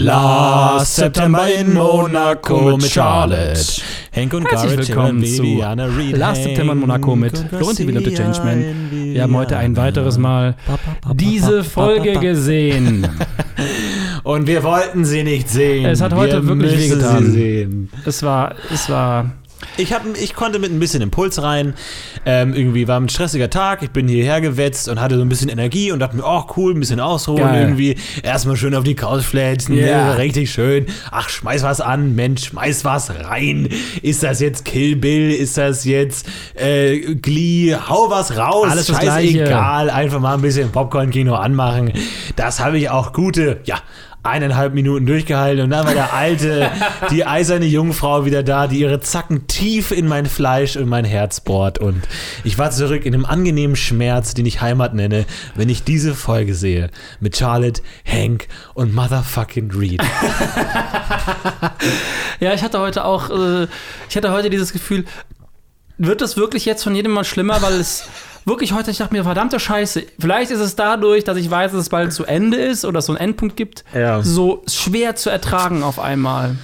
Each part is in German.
Last September in Monaco mit Charlotte. Hank und Herzlich Garrett willkommen zu Reed. Last September in Monaco mit Florentin Will und The Changeman. Wir haben heute ein weiteres Mal diese Folge gesehen. Und wir wollten sie nicht sehen. Es hat heute wir wirklich wehgetan. Es war, es war, Ich, hab, ich konnte mit ein bisschen Impuls rein. Ähm, irgendwie war ein stressiger Tag. Ich bin hierher gewetzt und hatte so ein bisschen Energie und dachte mir, oh cool, ein bisschen ausruhen. Geil. Irgendwie erstmal schön auf die Couch flätzen. Ja. Richtig schön. Ach, schmeiß was an, Mensch, schmeiß was rein. Ist das jetzt Kill Bill? Ist das jetzt äh, Glee? Hau was raus. Alles Gleiche. Scheißegal. Einfach mal ein bisschen Popcorn-Kino anmachen. Das habe ich auch gute, ja. Eineinhalb Minuten durchgehalten und dann war der alte, die eiserne Jungfrau wieder da, die ihre Zacken tief in mein Fleisch und mein Herz bohrt. Und ich war zurück in einem angenehmen Schmerz, den ich Heimat nenne, wenn ich diese Folge sehe. Mit Charlotte, Hank und Motherfucking Reed. ja, ich hatte heute auch, äh, ich hatte heute dieses Gefühl, wird das wirklich jetzt von jedem mal schlimmer, weil es wirklich heute, ich dachte mir, verdammte Scheiße, vielleicht ist es dadurch, dass ich weiß, dass es bald zu Ende ist oder es so einen Endpunkt gibt, Ja. so schwer zu ertragen auf einmal.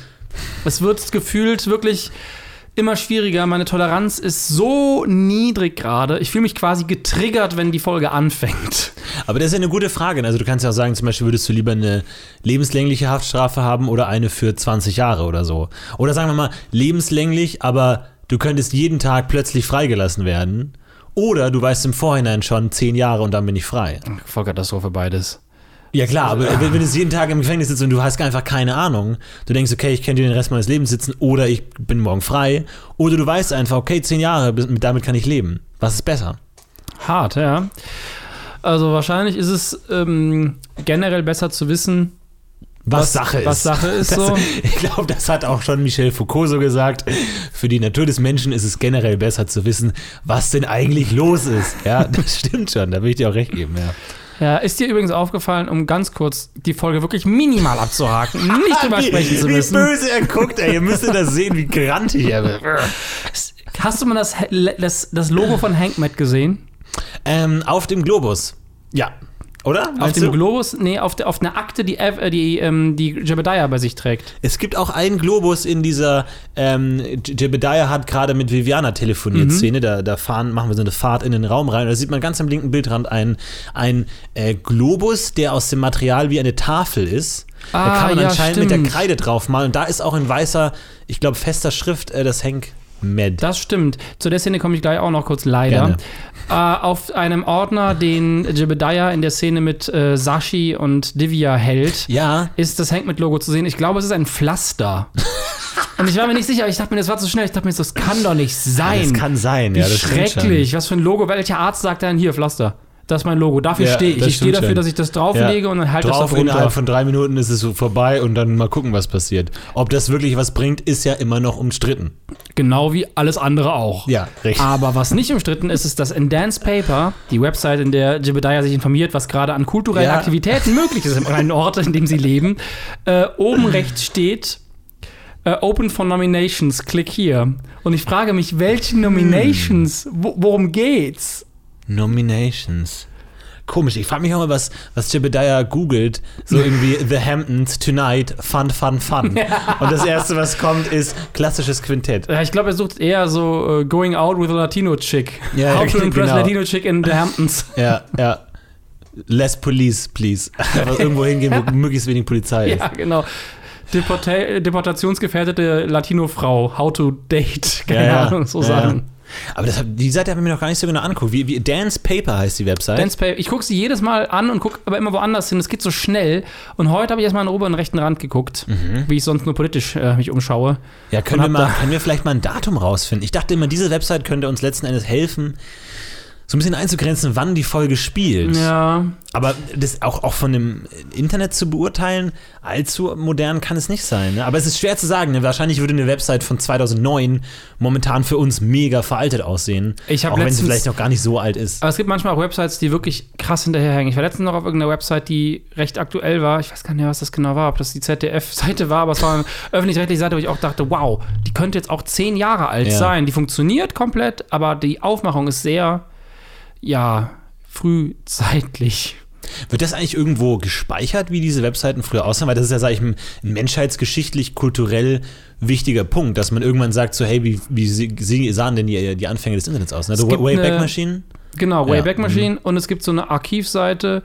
Es wird gefühlt wirklich immer schwieriger. Meine Toleranz ist so niedrig gerade. Ich fühle mich quasi getriggert, wenn die Folge anfängt. Aber das ist ja eine gute Frage. Also du kannst ja auch sagen, zum Beispiel würdest du lieber eine lebenslängliche Haftstrafe haben oder eine für 20 Jahre oder so. Oder sagen wir mal, lebenslänglich, aber du könntest jeden Tag plötzlich freigelassen werden. Oder du weißt im Vorhinein schon 10 Jahre und dann bin ich frei. Vollkatastrophe beides. Ja klar, aber wenn, wenn du jeden Tag im Gefängnis sitzt und du hast einfach keine Ahnung, du denkst, okay, ich könnte den Rest meines Lebens sitzen oder ich bin morgen frei. Oder du weißt einfach, okay, 10 Jahre, damit kann ich leben. Was ist besser? Hart, ja. Also wahrscheinlich ist es ähm, generell besser zu wissen, Was, Was- Sache ist. was Sache ist das, so. Ich glaube, das hat auch schon Michel Foucault so gesagt. Für die Natur des Menschen ist es generell besser zu wissen, was denn eigentlich los ist. Ja, das stimmt schon, da will ich dir auch recht geben, ja. Ja, ist dir übrigens aufgefallen, um ganz kurz die Folge wirklich minimal abzuhaken, nicht drüber sprechen zu wie müssen. böse er guckt, ey. Ihr müsstet das sehen, wie grantig er wird. Hast du mal das, das, das Logo von Hank Matt gesehen? Ähm, auf dem Globus. Ja. Oder? Auf dem du? Globus? Nee, auf, der, auf einer Akte, die, äh, die, ähm, die Jebediah bei sich trägt. Es gibt auch einen Globus in dieser ähm, Jebediah hat gerade mit Viviana telefoniert Mhm. Szene. Da, da fahren, machen wir so eine Fahrt in den Raum rein. Und da sieht man ganz am linken Bildrand einen, einen äh, Globus, der aus dem Material wie eine Tafel ist. da Ah, kann man ja, anscheinend mit der stimmt. Kreide drauf malen. Und da ist auch in weißer, ich glaube, fester Schrift äh, das Hank Med. Das stimmt. Zu der Szene komme ich gleich auch noch kurz leider. Äh, auf einem Ordner, den Jebediah in der Szene mit äh, Sashi und Divya hält, ja, ist das Hank mit Logo zu sehen. Ich glaube, es ist ein Pflaster. und ich war mir nicht sicher, ich dachte mir, das war zu schnell. Ich dachte mir, das kann doch nicht sein. das kann sein. Wie ja, das schrecklich. Was für ein Logo. Welcher Arzt sagt dann hier, Pflaster? Das ist mein Logo. Dafür Ja, stehe ich. das Ich stehe dafür, schon. dass ich das drauflege und dann halte das Drauf da runter. innerhalb von drei Minuten ist es so vorbei und dann mal gucken, was passiert. Ob das wirklich was bringt, ist ja immer noch umstritten. Genau wie alles andere auch. Ja, richtig. Aber was nicht umstritten ist, ist, dass in Dance Paper, die Website, in der Jebediah sich informiert, was gerade an kulturellen Ja. Aktivitäten möglich ist im kleinen Ort, in dem sie leben, äh, oben rechts steht äh, Open for Nominations, klick hier. Und ich frage mich, welche Nominations, wo, worum geht's? Nominations. Komisch, ich frage mich auch mal, was, was Jebediah googelt. So irgendwie The Hamptons, Tonight, Fun, Fun, Fun. Und das erste, was kommt, ist klassisches Quintett. Ja, ich glaube, er sucht eher so äh, Going Out with a Latino Chick. Ja, How to genau. impress Latino Chick in the Hamptons. Ja, ja. Less Police, please. Einfach irgendwo hingehen, wo möglichst wenig Polizei ist. Ja, genau. Deporta deportationsgefährdete Latino-Frau, how to date, keine Ja, ja. Ahnung, so Ja, Sachen. Aber das, die Seite habe ich mir noch gar nicht so genau angeguckt. Wie, wie, Dance Paper heißt die Website. Dance Pay, ich gucke sie jedes Mal an und gucke aber immer woanders hin. Es geht so schnell. Und heute habe ich erstmal an den oberen rechten Rand geguckt, wie ich sonst nur politisch äh, mich umschaue. Ja, können wir, mal, können wir vielleicht mal ein Datum rausfinden? Ich dachte immer, diese Website könnte uns letzten Endes helfen, so ein bisschen einzugrenzen, wann die Folge spielt. Ja, Aber das auch, auch von dem Internet zu beurteilen, allzu modern kann es nicht sein. Ne? Aber es ist schwer zu sagen. Ne? Wahrscheinlich würde eine Website von 2009 momentan für uns mega veraltet aussehen. Ich auch wenn sie letztens- vielleicht noch gar nicht so alt ist. aber es gibt manchmal auch Websites, die wirklich krass hinterherhängen. Ich war letztens noch auf irgendeiner Website, die recht aktuell war. Ich weiß gar nicht mehr, was das genau war, ob das die ZDF-Seite war, aber es war eine öffentlich-rechtliche Seite, wo ich auch dachte, wow, die könnte jetzt auch zehn Jahre alt Ja. sein. Die funktioniert komplett, aber die Aufmachung ist sehr, ja, frühzeitlich. Wird das eigentlich irgendwo gespeichert, wie diese Webseiten früher aussahen? Weil das ist ja, sag ich, ein ein menschheitsgeschichtlich, kulturell wichtiger Punkt, dass man irgendwann sagt, so, hey, wie, wie sahen denn die, die Anfänge des Internets aus? Ne? Gibt Wayback Machine? Genau, Ja, Wayback Machine. Und es gibt so eine Archivseite,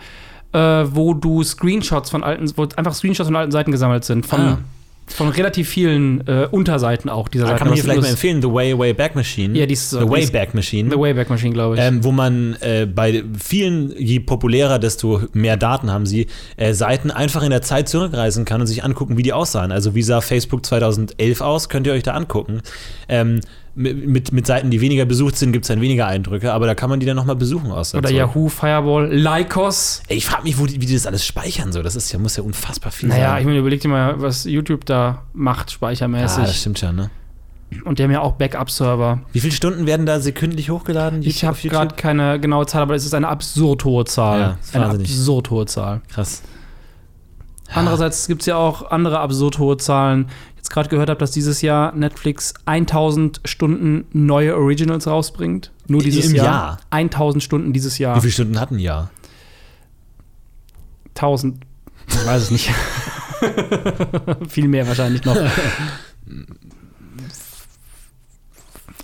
äh, wo du Screenshots von alten, wo einfach Screenshots von alten Seiten gesammelt sind. Von, Ah. Von relativ vielen äh, Unterseiten auch dieser Da Seite. kann man hier vielleicht mal empfehlen, The Way Wayback Machine. Ja, die ist The die ist- Wayback Machine. The Wayback Machine, glaube ich. ähm, wo man äh, bei vielen, je populärer, desto mehr Daten haben sie, äh, Seiten einfach in der Zeit zurückreisen kann und sich angucken, wie die aussahen. Also wie sah Facebook 2011 aus, könnt ihr euch da angucken. Ähm, mit, mit, mit Seiten, die weniger besucht sind, gibt es dann weniger Eindrücke, aber da kann man die dann nochmal besuchen aus der Oder. Yahoo, Fireball, Lycos. Ey, ich frage mich, wo die, wie die das alles speichern. So. Das ist ja, muss ja unfassbar viel Naja, ich sein. meine, überleg dir mal, was YouTube da macht, Ah, speichermäßig. das stimmt schon, ne? Und die haben ja auch Backup-Server. Wie viele Stunden werden da sekündlich hochgeladen? Ich habe gerade keine genaue Zahl, aber es ist eine absurd hohe Zahl. Ja, ist eine wahnsinnig. absurd hohe Zahl. Krass. Andererseits gibt es ja auch andere absurd hohe Zahlen. Jetzt gerade gehört habe, dass dieses Jahr Netflix 1000 Stunden neue Originals rausbringt. Nur dieses Im Jahr. Jahr? 1000 Stunden dieses Jahr. Wie viele Stunden hatten die ja? 1000. Ich weiß es nicht. Viel mehr wahrscheinlich noch.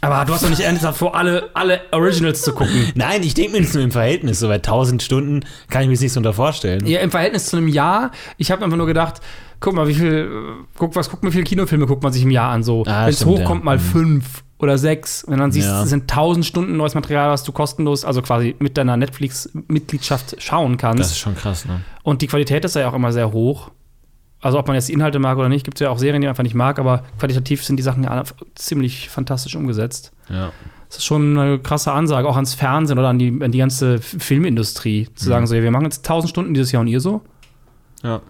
Aber du hast doch nicht ernsthaft vor, alle, alle Originals zu gucken. Nein, ich denke mir das nur im Verhältnis. So bei 1000 Stunden kann ich mir das nicht so unter vorstellen. Ja, im Verhältnis zu einem Jahr. Ich habe einfach nur gedacht, guck mal, wie viel, guck, was, guck mal, wie viele Kinofilme guckt man sich im Jahr an. So, Ah, wenn es hochkommt, ja. mal Mhm. fünf oder sechs. Wenn dann siehst, Ja. es sind tausend Stunden neues Material, was du kostenlos, also quasi mit deiner Netflix-Mitgliedschaft schauen kannst. Das ist schon krass, ne? Und die Qualität ist ja auch immer sehr hoch. Also ob man jetzt die Inhalte mag oder nicht, gibt es ja auch Serien, die man einfach nicht mag, aber qualitativ sind die Sachen ja ziemlich fantastisch umgesetzt. Ja. Das ist schon eine krasse Ansage, auch ans Fernsehen oder an die, an die ganze Filmindustrie, zu Mhm. sagen, so, ja, wir machen jetzt 1000 Stunden dieses Jahr und ihr so. Ja.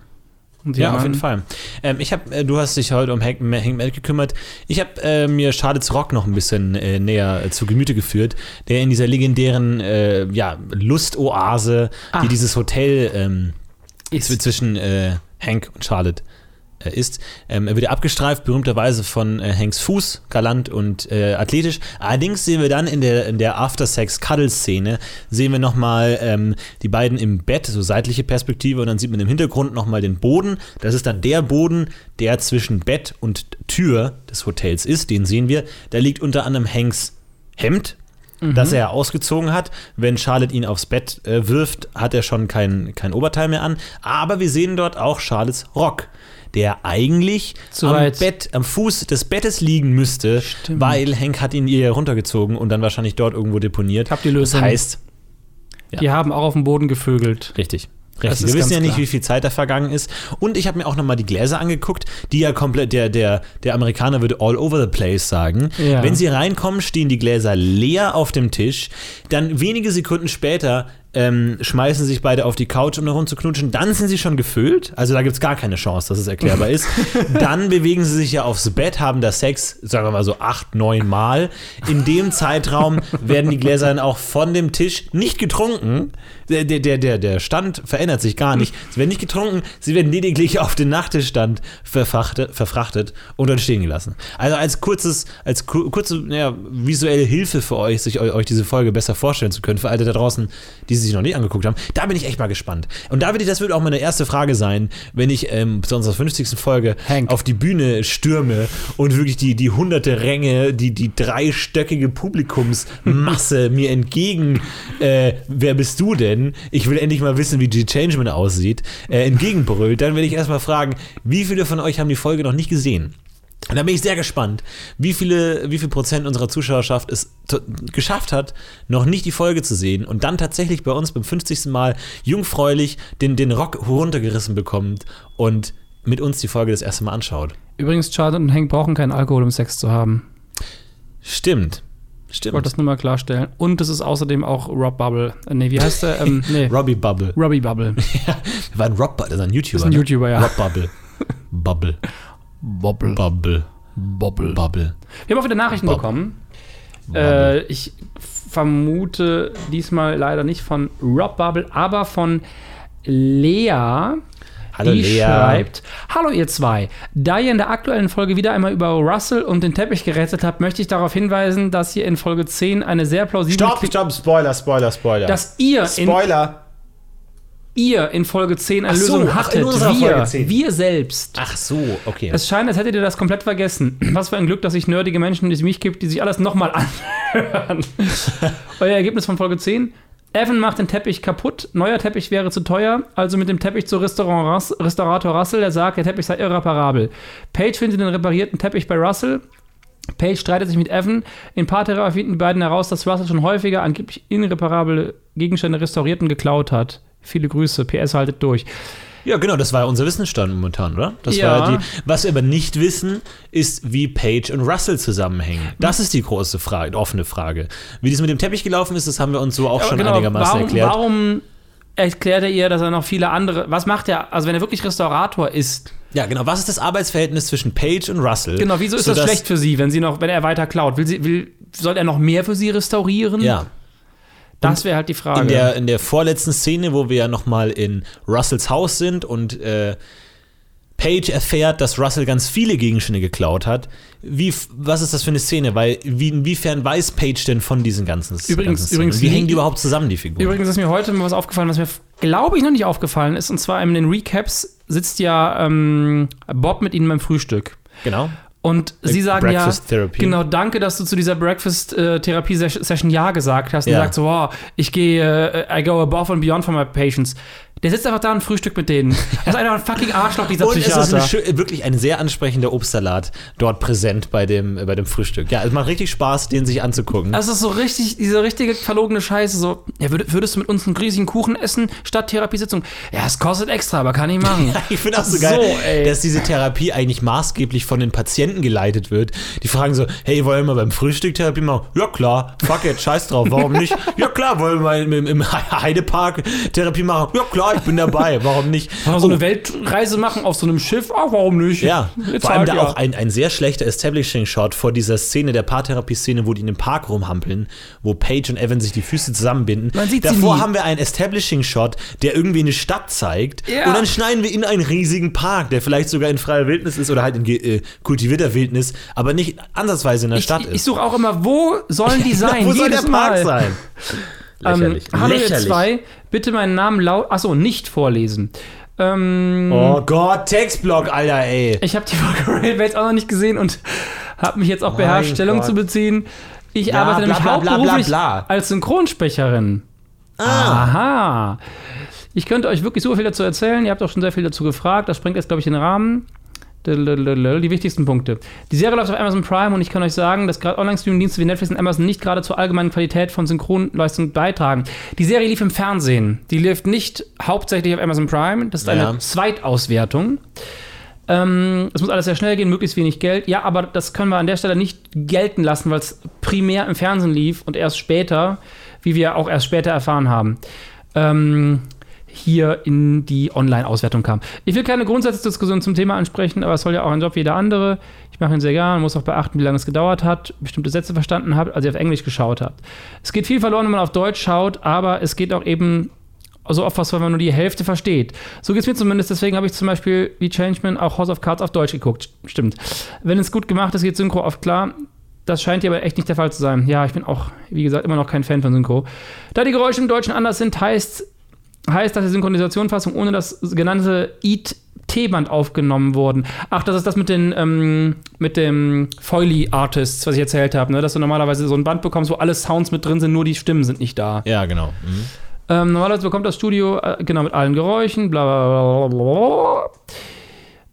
Ja, auf anderen- jeden Fall. Ähm, ich hab, äh, du hast dich heute um Hank, Hank gekümmert. Ich habe äh, mir Charlottes Rock noch ein bisschen äh, näher äh, zu Gemüte geführt, der in dieser legendären äh, ja, Lustoase, Ah. die dieses Hotel ähm, zwischen äh, Hank und Charlotte äh, ist. Ähm, er wird ja abgestreift, berühmterweise von äh, Hanks Fuß, galant und äh, athletisch. Allerdings sehen wir dann in der, in der After-Sex-Cuddle-Szene, sehen wir nochmal ähm, die beiden im Bett, so seitliche Perspektive, und dann sieht man im Hintergrund nochmal den Boden. Das ist dann der Boden, der zwischen Bett und Tür des Hotels ist. Den sehen wir. Da liegt unter anderem Hanks Hemd, das er ausgezogen hat. Wenn Charlotte ihn aufs Bett äh, wirft, hat er schon kein, kein Oberteil mehr an. Aber wir sehen dort auch Charlottes Rock, der eigentlich Zu am weit. Bett, am Fuß des Bettes liegen müsste, Stimmt. weil Hank hat ihn ihr runtergezogen und dann wahrscheinlich dort irgendwo deponiert. Hab die Lösung. Das heißt, Die haben auch auf dem Boden gevögelt. Richtig. Richtig. Wir wissen ja nicht, klar. wie viel Zeit da vergangen ist. Und ich habe mir auch nochmal die Gläser angeguckt, die ja komplett, der, der, der Amerikaner würde all over the place sagen. Ja. Wenn sie reinkommen, stehen die Gläser leer auf dem Tisch. Dann wenige Sekunden später ähm, schmeißen sich beide auf die Couch, um darum zu knutschen. Dann sind sie schon gefüllt. Also da gibt es gar keine Chance, dass es erklärbar ist. Dann bewegen sie sich ja aufs Bett, haben da Sex, sagen wir mal so acht, neun Mal. In dem Zeitraum werden die Gläser dann auch von dem Tisch nicht getrunken. Der, der, der, der, Stand verändert sich gar nicht. Sie werden nicht getrunken, sie werden lediglich auf den Nachttischstand verfrachtet, verfrachtet und dann stehen gelassen. Also als kurzes, als ku- kurze naja, visuelle Hilfe für euch, sich eu- euch diese Folge besser vorstellen zu können, für alle da draußen, die sie sich noch nicht angeguckt haben, da bin ich echt mal gespannt. Und da wird, das wird auch meine erste Frage sein, wenn ich ähm, zu unserer 50. Folge Hank. auf die Bühne stürme und wirklich die, die hunderte Ränge, die, die dreistöckige Publikumsmasse mir entgegen, äh, wer bist du denn? Ich will endlich mal wissen, wie G. Changeman aussieht, äh, entgegenbrüllt, dann will ich erstmal fragen, wie viele von euch haben die Folge noch nicht gesehen? Und da bin ich sehr gespannt, wie viele, wie viel Prozent unserer Zuschauerschaft es geschafft hat, noch nicht die Folge zu sehen und dann tatsächlich bei uns beim 50. Mal jungfräulich den, den Rock runtergerissen bekommt und mit uns die Folge das erste Mal anschaut. Übrigens, Charlotte und Hank brauchen keinen Alkohol, um Sex zu haben. Stimmt. Ich Stimmt. wollte das nur mal klarstellen. Und es ist außerdem auch Rob Bubble. Äh, nee, wie heißt der? Ähm, nee, Robbie Bubble. Robbie Bubble. Ja, war ein Rob, das ist ein YouTuber. Das ist ein ne? YouTuber, ja. Rob Bubble. Bubble. Bubble. Bubble. Bubble. Bubble. Wir haben auch wieder Nachrichten Bob. bekommen. Äh, ich vermute diesmal leider nicht von Rob Bubble, aber von Lea. Hallo die Lea. schreibt: Hallo ihr zwei. Da ihr in der aktuellen Folge wieder einmal über Russell und den Teppich gerettet habt, möchte ich darauf hinweisen, dass ihr in Folge 10 eine sehr plausible Stopp, stopp, Spoiler, Spoiler, Spoiler. dass ihr in Spoiler. ihr in Folge 10 eine Ach so, Lösung ach, in hattet. unserer wir, Folge 10. wir selbst. Ach so, okay. Es scheint, als hättet ihr das komplett vergessen. Was für ein Glück, dass es nerdige Menschen, die es mich gibt, die sich alles nochmal anhören. Euer Ergebnis von Folge 10. Evan macht den Teppich kaputt. Neuer Teppich wäre zu teuer. Also mit dem Teppich zu Restaurant Restaurator Russell, der sagt, der Teppich sei irreparabel. Paige findet den reparierten Teppich bei Russell. Paige streitet sich mit Evan. In Paartherapie finden die beiden heraus, dass Russell schon häufiger angeblich irreparable Gegenstände restauriert und geklaut hat. Viele Grüße. PS haltet durch. Ja, genau, das war ja unser Wissensstand momentan, oder? Das Ja. war ja die, was wir aber nicht wissen, ist, wie Paige und Russell zusammenhängen. Das ist die große Frage, die offene Frage. Wie das mit dem Teppich gelaufen ist, das haben wir uns so auch schon genau, einigermaßen warum, erklärt. Warum erklärt er ihr, dass er noch viele andere. Was macht er, also wenn er wirklich Restaurator ist? Ja, genau. Was ist das Arbeitsverhältnis zwischen Paige und Russell? Genau, wieso ist das schlecht für sie, wenn sie noch, wenn er weiter klaut? Will sie, will, soll er noch mehr für sie restaurieren? Ja. Das wäre halt die Frage. In der, in der vorletzten Szene, wo wir ja nochmal in Russells Haus sind und äh, Paige erfährt, dass Russell ganz viele Gegenstände geklaut hat. Wie, was ist das für eine Szene? Weil, wie, inwiefern weiß Paige denn von diesen ganzen, Übrigens- ganzen Szenen? übrigens wie hängen die überhaupt zusammen, die Figuren? Übrigens ist mir heute mal was aufgefallen, was mir, glaube ich, noch nicht aufgefallen ist. Und zwar in den Recaps sitzt ja ähm, Bob mit ihnen beim Frühstück. genau. Und sie sagen Breakfast ja, Therapy. genau, danke, dass du zu dieser Breakfast-Therapie-Session Ja gesagt hast. Und Ja. er sagt so, wow, ich gehe, äh, I go above and beyond for my patients. Der sitzt einfach da und frühstückt mit denen. Er ist einfach ein fucking Arschloch, dieser Und es Psychiater. ist ein, schö- wirklich ein sehr ansprechender Obstsalat dort präsent bei dem, äh, bei dem Frühstück. Ja, es macht richtig Spaß, den sich anzugucken. Das ist so richtig, diese richtige verlogene Scheiße. So, ja, würd, würdest du mit uns einen riesigen Kuchen essen statt Therapiesitzung? Ja, es kostet extra, aber kann ich machen. Ich finde auch so geil, So, dass diese Therapie eigentlich maßgeblich von den Patienten geleitet wird. Die fragen so, hey, wollen wir beim Frühstück Therapie machen? Ja klar, fuck it, scheiß drauf, warum nicht? Ja klar, wollen wir mal im, im Heidepark Therapie machen? Ja klar, ich bin dabei, warum nicht? Wir so eine Weltreise machen auf so einem Schiff? Ach, warum nicht? Ja, Jetzt vor allem da ja. auch ein, ein sehr schlechter Establishing-Shot vor dieser Szene, der Paartherapie-Szene, wo die in dem Park rumhampeln, wo Paige und Evan sich die Füße zusammenbinden. Man sieht sie Davor nie. haben wir einen Establishing-Shot, der irgendwie eine Stadt zeigt. Ja. Und dann schneiden wir in einen riesigen Park, der vielleicht sogar in freier Wildnis ist oder halt in äh, kultivierter Wildnis, aber nicht ansatzweise in der Ich, Stadt ist. ich suche auch immer, wo sollen die sein? Wo soll der Park Mal. sein? Ähm, Lächerlich. hallo ihr zwei, bitte meinen Namen laut, achso, nicht vorlesen. Ähm, Oh Gott, Textblock, Alter, ey. Ich habe die Folge Railways auch noch nicht gesehen und habe mich jetzt auch Mein beherrscht, Stellung Gott. zu beziehen. Ich Bla, arbeite bla, nämlich bla, hauptberuflich bla, bla. als Synchronsprecherin. Ah. Aha. Ich könnte euch wirklich super viel dazu erzählen. Ihr habt auch schon sehr viel dazu gefragt. Das sprengt jetzt, glaube ich, den Rahmen. Die wichtigsten Punkte. Die Serie läuft auf Amazon Prime und ich kann euch sagen, dass gerade Online-Streaming-Dienste wie Netflix und Amazon nicht gerade zur allgemeinen Qualität von Synchronleistungen beitragen. Die Serie lief im Fernsehen. Die lief nicht hauptsächlich auf Amazon Prime. Das ist eine Ja. Zweitauswertung. Ähm, es muss alles sehr schnell gehen, möglichst wenig Geld. Ja, aber das können wir an der Stelle nicht gelten lassen, weil es primär im Fernsehen lief und erst später, wie wir auch erst später erfahren haben, ähm, hier in die Online-Auswertung kam. Ich will keine Grundsatzdiskussion zum Thema ansprechen, aber es soll ja auch ein Job wie jeder andere. Ich mache ihn sehr gern, muss auch beachten, wie lange es gedauert hat, bestimmte Sätze verstanden habt, als ihr auf Englisch geschaut habt. Es geht viel verloren, wenn man auf Deutsch schaut, aber es geht auch eben so oft was, wenn man nur die Hälfte versteht. So geht es mir zumindest, deswegen habe ich zum Beispiel wie Changeman auch House of Cards auf Deutsch geguckt. Stimmt. Wenn es gut gemacht ist, geht Synchro oft klar. Das scheint hier aber echt nicht der Fall zu sein. Ja, ich bin auch, wie gesagt, immer noch kein Fan von Synchro. Da die Geräusche im Deutschen anders sind, heißt, heißt dass die Synchronisationsfassung ohne das genannte IT-Band aufgenommen wurden. Ach, das ist das mit den ähm, mit dem Foily Artists, was ich erzählt habe, ne? dass du normalerweise so ein Band bekommst, wo alle Sounds mit drin sind, nur die Stimmen sind nicht da. Ja, genau. Mhm. Ähm, normalerweise bekommt das Studio, äh, genau, mit allen Geräuschen, bla bla bla bla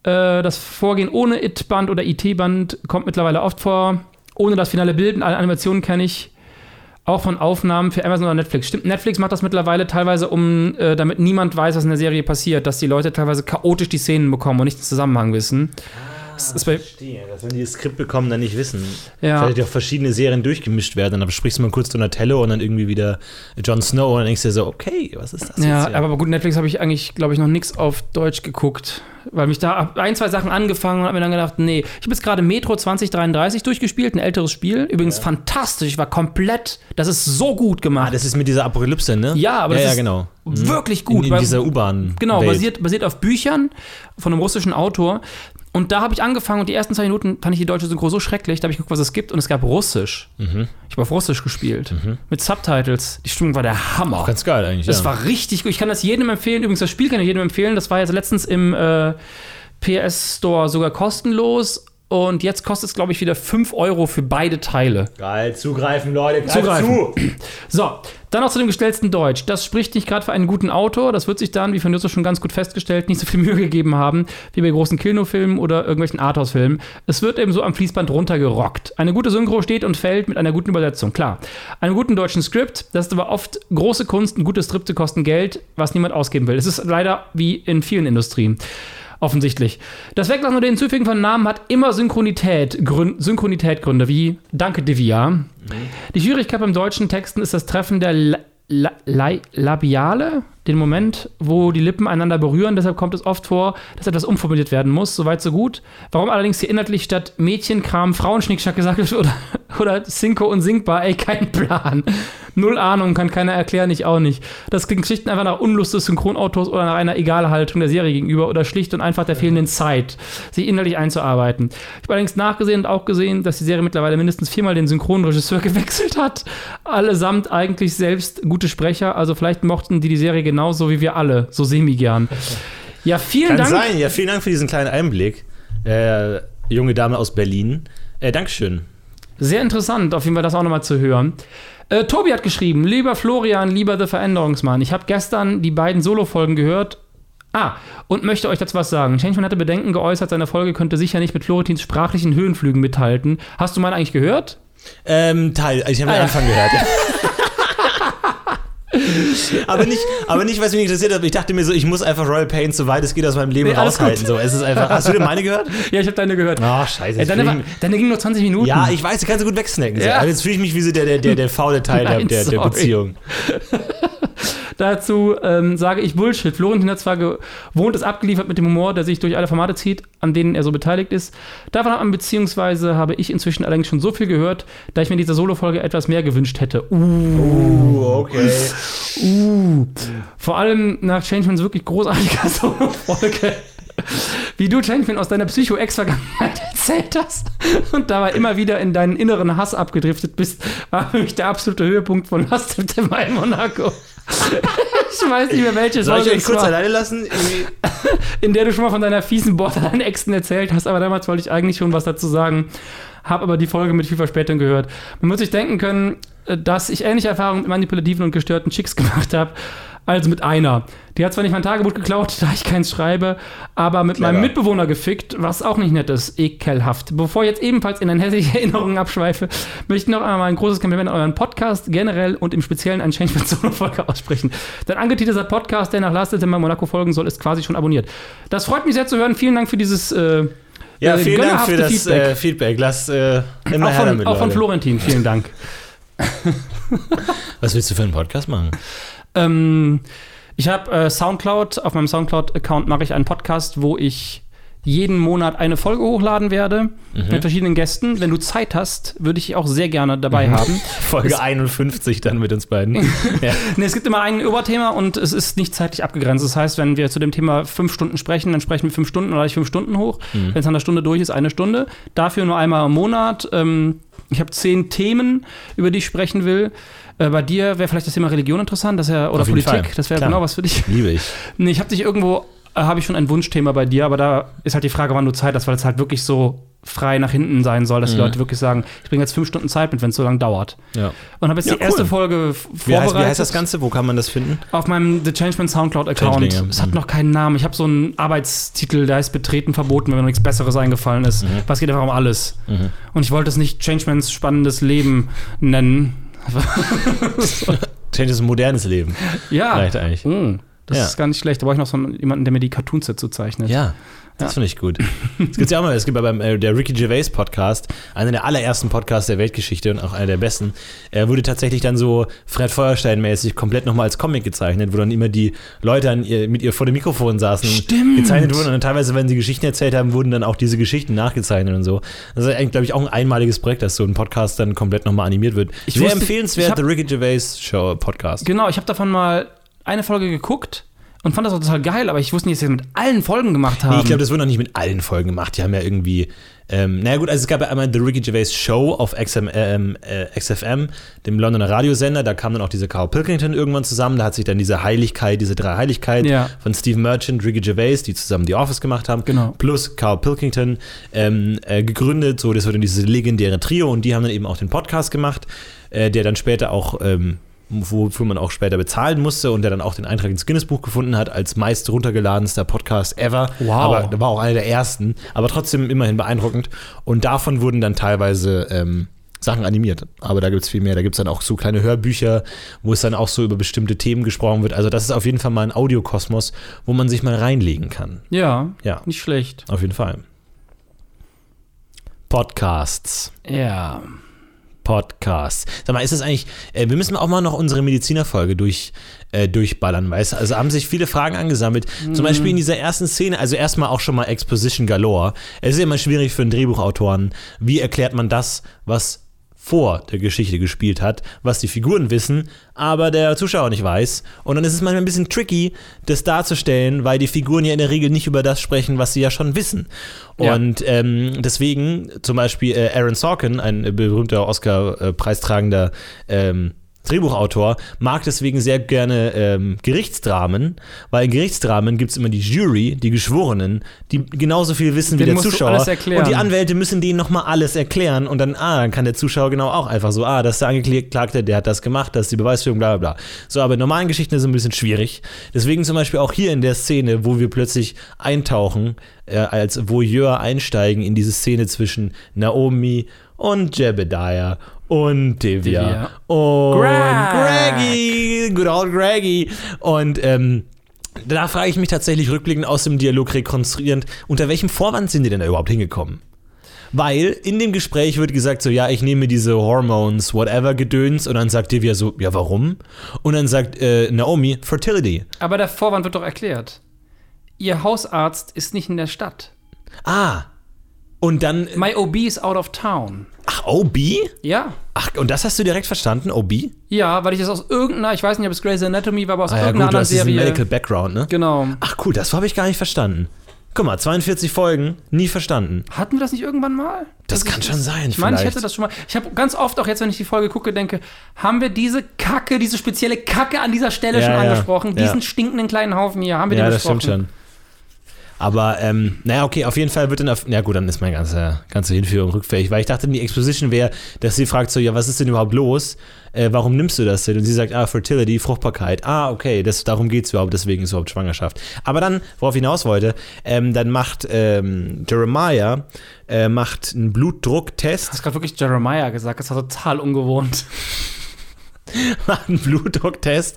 bla. Äh, das Vorgehen ohne IT-Band oder IT-Band kommt mittlerweile oft vor. Ohne das finale Bild und alle Animationen kenne ich auch von Aufnahmen für Amazon oder Netflix. Stimmt, Netflix macht das mittlerweile teilweise, um, äh, damit niemand weiß, was in der Serie passiert, dass die Leute teilweise chaotisch die Szenen bekommen und nicht den Zusammenhang wissen. Das ist bei, Verstehe, dass wenn die das Skript bekommen, dann nicht wissen. Ja. Vielleicht auch verschiedene Serien durchgemischt werden. Dann besprichst du mal kurz Donatello und dann irgendwie wieder Jon Snow und dann denkst du dir so, okay, was ist das Ja, jetzt? aber gut, Netflix habe ich eigentlich, glaube ich, noch nichts auf Deutsch geguckt. Weil mich da ein, zwei Sachen angefangen und habe mir dann gedacht, nee. Ich habe jetzt gerade Metro 2033 durchgespielt, ein älteres Spiel. Übrigens fantastisch, ich war komplett, das ist so gut Ah, gemacht. das ist mit dieser Apokalypse, ne? Ja, aber ja, das ja, ist genau. wirklich gut. In, in dieser U-Bahn. Genau, basiert, basiert auf Büchern von einem russischen Autor. Und da habe ich angefangen und die ersten zwei Minuten fand ich die deutsche Synchro so schrecklich. Da habe ich geguckt, was es gibt und es gab Russisch. Mhm. Ich habe auf Russisch gespielt. Mit Subtitles. Die Stimmung war der Hammer. Ganz geil eigentlich. Das ja. war richtig gut. Ich kann das jedem empfehlen. Übrigens, das Spiel kann ich jedem empfehlen. Das war jetzt letztens im äh, PS Store sogar kostenlos. Und jetzt kostet es, glaube ich, wieder 5 Euro für beide Teile. geil. Zugreifen, Leute. Greif Zugreifen. Zu. So, dann noch zu dem gestellten Deutsch. Das spricht nicht gerade für einen guten Autor. Das wird sich dann, wie von Justus schon ganz gut festgestellt, nicht so viel Mühe gegeben haben, wie bei großen Kinofilmen oder irgendwelchen Arthouse-Filmen. Es wird eben so am Fließband runtergerockt. Eine gute Synchro steht und fällt mit einer guten Übersetzung, klar. Einem guten deutschen Skript, das ist aber oft große Kunst, ein gutes Skripte kosten Geld, was niemand ausgeben will. Es ist leider wie in vielen Industrien. Offensichtlich. Das Weglassen oder Hinzufügen von Namen hat immer Synchronität, Grün, Synchronität Gründe, wie Danke Divya. Die Schwierigkeit beim deutschen Texten ist das Treffen der La La La Labiale, den Moment, wo die Lippen einander berühren. Deshalb kommt es oft vor, dass etwas umformuliert werden muss. Soweit, so gut. Warum allerdings hier inhaltlich statt Mädchenkram Frauenschnickschnack gesagt wird oder, oder Cinco und Sinkbar, ey, kein Plan. Null Ahnung, kann keiner erklären, ich auch nicht. Das klingt schlicht einfach nach Unlust des Synchronautors oder nach einer Egalhaltung der Serie gegenüber oder schlicht und einfach der fehlenden Zeit, sich inhaltlich einzuarbeiten. Ich habe allerdings nachgesehen und auch gesehen, dass die Serie mittlerweile mindestens viermal den Synchronregisseur gewechselt hat. Allesamt eigentlich selbst gute Sprecher, also vielleicht mochten die die Serie genauso wie wir alle, so semi-gern. Ja, vielen Kann Dank. sein. Ja, vielen Dank für diesen kleinen Einblick. Äh, junge Dame aus Berlin. Äh, Dankeschön. Sehr interessant, auf jeden Fall das auch nochmal zu hören. Äh, Tobi hat geschrieben, lieber Florian, lieber The Veränderungsmann, ich habe gestern die beiden Solo-Folgen gehört. Ah, und möchte euch dazu was sagen. Changeman hatte Bedenken geäußert, seine Folge könnte sicher nicht mit Florentins sprachlichen Höhenflügen mithalten. Hast du meine eigentlich gehört? Ähm, Teil. Ich habe den Ah, ja. Anfang gehört. aber, nicht, aber nicht, was mich interessiert hat. Ich dachte mir so, ich muss einfach Royal Pains, soweit es geht, aus meinem Leben Nee, raushalten. So, es ist einfach. Hast du denn meine gehört? Ja, ich habe deine gehört. Oh, scheiße. Ey, deine, war, deine ging nur 20 Minuten. ja, ich weiß, du kannst so gut wegsnacken. So. Ja. Aber jetzt fühle ich mich wie so der, der, der, der faule Teil Nein, der, der, der. Beziehung. Dazu ähm, sage ich Bullshit. Florentin hat zwar gewohnt, ist abgeliefert mit dem Humor, der sich durch alle Formate zieht, an denen er so beteiligt ist. Davon hat man beziehungsweise habe ich inzwischen allerdings schon so viel gehört, da ich mir in dieser Solo-Folge etwas mehr gewünscht hätte. Uh, Uh, okay. uh. Vor allem nach Changemans wirklich großartiger Solo-Folge. Wie du Changeman aus deiner Psycho-Ex-Vergangenheit erzählt hast und dabei immer wieder in deinen inneren Hass abgedriftet bist, war für mich der absolute Höhepunkt von Last September in Monaco. Ich weiß nicht mehr, welche Soll ich euch kurz war, alleine lassen? Irgendwie- in der du schon mal von deiner fiesen Borderline-Exen erzählt hast, aber damals wollte ich eigentlich schon was dazu sagen, habe aber die Folge mit viel Verspätung gehört. Man muss sich denken können, äh, dass ich ähnliche Erfahrungen mit manipulativen und gestörten Chicks gemacht habe, also mit einer. Die hat zwar nicht mein Tagebuch geklaut, da ich keins schreibe, aber mit Clever. meinem Mitbewohner gefickt, was auch nicht nett ist, ekelhaft. Bevor ich jetzt ebenfalls in eine hässliche Erinnerungen abschweife, möchte ich noch einmal ein großes Kompliment an euren Podcast generell und im Speziellen an Change Folge aussprechen. Dein angetitelter Podcast, der nach Last September Monaco folgen soll, ist quasi schon abonniert. Das freut mich sehr zu hören. Vielen Dank für dieses äh, Ja, äh, vielen Dank für das Feedback. Feedback. Äh, Feedback. Lass äh, immer auch, her von, damit, auch von. Florentin, vielen Dank. Was willst du für einen Podcast machen? Ähm, ich habe äh, Soundcloud, auf meinem Soundcloud-Account mache ich einen Podcast, wo ich jeden Monat eine Folge hochladen werde Mhm. mit verschiedenen Gästen. Wenn du Zeit hast, würde ich auch sehr gerne dabei haben. Folge 51 dann mit uns beiden. ja. Nee, es gibt immer ein Oberthema und es ist nicht zeitlich abgegrenzt. Das heißt, wenn wir zu dem Thema fünf Stunden sprechen, dann sprechen wir fünf Stunden oder ich fünf Stunden hoch. Mhm. Wenn es an der Stunde durch ist, eine Stunde. Dafür nur einmal im Monat. Ähm, ich habe zehn Themen, über die ich sprechen will. Äh, bei dir wäre vielleicht das Thema Religion interessant, das wär, oder Politik. Fall. Das wäre genau was für dich. Liebe ich. Nee, ich habe dich irgendwo, äh, habe ich schon ein Wunschthema bei dir, aber da ist halt die Frage, wann du Zeit hast, weil es halt wirklich so frei nach hinten sein soll, dass die Mhm. Leute wirklich sagen, ich bringe jetzt fünf Stunden Zeit mit, wenn es so lange dauert. Ja. Und habe jetzt Ja, die erste cool. Folge f- Wie heißt, vorbereitet. wie heißt das Ganze? Wo kann man das finden? Auf meinem The Changeman Soundcloud-Account. Ja. Es hat Mhm. noch keinen Namen. Ich habe so einen Arbeitstitel, der heißt Betreten verboten, wenn mir noch nichts Besseres eingefallen ist. Mhm. Was geht einfach um alles. Mhm. Und ich wollte es nicht Changemans spannendes Leben nennen. Change ist ein modernes Leben. ja. Reicht eigentlich. Oh, das Ja. ist gar nicht schlecht. Da brauche ich noch so jemanden, der mir die Cartoons dazu zeichnet. Ja. Das Ja. finde ich gut. Das gibt's ja auch mal. Es gibt ja beim äh, der Ricky Gervais Podcast, einer der allerersten Podcasts der Weltgeschichte und auch einer der besten. Er wurde tatsächlich dann so Fred Feuerstein-mäßig komplett nochmal als Comic gezeichnet, wo dann immer die Leute an ihr, mit ihr vor dem Mikrofon saßen, Stimmt. gezeichnet wurden und dann teilweise, wenn sie Geschichten erzählt haben, wurden dann auch diese Geschichten nachgezeichnet und so. Das ist eigentlich, glaube ich, auch ein einmaliges Projekt, dass so ein Podcast dann komplett nochmal animiert wird. Ich Sehr wusste- empfehlenswert, hab- der Ricky Gervais Show Podcast. Genau, ich habe davon mal eine Folge geguckt und fand das auch total geil, aber ich wusste nicht, dass sie das mit allen Folgen gemacht haben. Nee, ich glaube, das wurde noch nicht mit allen Folgen gemacht. Die haben ja irgendwie. Ähm, naja, gut, also es gab ja einmal The Ricky Gervais Show auf XM, ähm, äh, XFM, dem Londoner Radiosender. Da kam dann auch diese Carl Pilkington irgendwann zusammen. Da hat sich dann diese Heiligkeit, diese drei Heiligkeit Ja. von Steve Merchant, Ricky Gervais, die zusammen The Office gemacht haben, Genau. plus Carl Pilkington ähm, äh, gegründet. So, das dann dieses legendäre Trio und die haben dann eben auch den Podcast gemacht, äh, der dann später auch. Ähm, wofür man auch später bezahlen musste und der dann auch den Eintrag ins Guinness-Buch gefunden hat als meist runtergeladenster Podcast ever. Wow. Aber da war auch einer der ersten, aber trotzdem immerhin beeindruckend. Und davon wurden dann teilweise ähm, Sachen animiert. Aber da gibt es viel mehr. Da gibt es dann auch so kleine Hörbücher, wo es dann auch so über bestimmte Themen gesprochen wird. Also das ist auf jeden Fall mal ein Audiokosmos, wo man sich mal reinlegen kann. ja, Ja, nicht schlecht. auf jeden Fall. Podcasts. Ja. Podcasts. Sag mal, ist das eigentlich, äh, wir müssen auch mal noch unsere Medizinerfolge durch, äh, durchballern, weißt du? Also haben sich viele Fragen angesammelt. Zum Beispiel in dieser ersten Szene, also erstmal auch schon mal Exposition galore. Es ist ja immer schwierig für einen Drehbuchautoren. Wie erklärt man das, was vor der Geschichte gespielt hat, was die Figuren wissen, aber der Zuschauer nicht weiß. Und dann ist es manchmal ein bisschen tricky, das darzustellen, weil die Figuren ja in der Regel nicht über das sprechen, was sie ja schon wissen. Ja. Und ähm, deswegen zum Beispiel äh, Aaron Sorkin, ein äh, berühmter Oscar-preisttragender ähm, Drehbuchautor, mag deswegen sehr gerne ähm, Gerichtsdramen, weil in Gerichtsdramen gibt es immer die Jury, die Geschworenen, die genauso viel wissen wie Denen der Zuschauer. Und die Anwälte müssen denen nochmal alles erklären und dann, ah, dann kann der Zuschauer genau auch einfach so, ah, das ist der Angeklagte, der hat das gemacht, das ist die Beweisführung, bla bla bla. So, aber in normalen Geschichten ist es ein bisschen schwierig. Deswegen zum Beispiel auch hier in der Szene, wo wir plötzlich eintauchen, äh, als Voyeur einsteigen in diese Szene zwischen Naomi und Jebediah und Devia, Devia. und Greg. Greggy, good old Greggy. Und ähm, da frage ich mich tatsächlich rückblickend aus dem Dialog rekonstruierend, unter welchem Vorwand sind die denn da überhaupt hingekommen? Weil in dem Gespräch wird gesagt so, ja, ich nehme diese Hormones, whatever, Gedöns. Und dann sagt Divya so, ja, warum? Und dann sagt äh, Naomi, Fertility. Aber der Vorwand wird doch erklärt. Ihr Hausarzt ist nicht in der Stadt. Ah. Und dann, My OB is out of town. ach, OB? Ja. Ach, und das hast du direkt verstanden, OB? Ja, weil ich das aus irgendeiner, ich weiß nicht, ob es Grey's Anatomy war, aber aus Ah ja, irgendeiner gut, du hast Serie. Medical Background, ne? Genau. Ach cool, das habe ich gar nicht verstanden. Guck mal, 42 Folgen, nie verstanden. Hatten wir das nicht irgendwann mal? Das Also kann ich- schon sein, Ich meine, ich hätte das schon mal. Ich habe ganz oft, auch jetzt, wenn ich die Folge gucke, denke, haben wir diese Kacke, diese spezielle Kacke an dieser Stelle Ja, schon ja, angesprochen? ja. Diesen stinkenden kleinen Haufen hier, haben wir Ja, den das besprochen? stimmt schon. Aber, ähm, naja, okay, auf jeden Fall wird dann, auf, ja gut, dann ist meine ganze, ganze Hinführung rückfähig, weil ich dachte, die Exposition wäre, dass sie fragt so, ja, was ist denn überhaupt los? Äh, warum nimmst du das denn? Und sie sagt, ah, Fertility, Fruchtbarkeit. Ah, okay, das, darum geht es überhaupt, deswegen ist überhaupt Schwangerschaft. Aber dann, worauf ich hinaus wollte, ähm, dann macht ähm, Jeremiah, äh, macht einen Blutdrucktest Du hast gerade wirklich Jeremiah gesagt, das war total ungewohnt. macht einen Blutdrucktest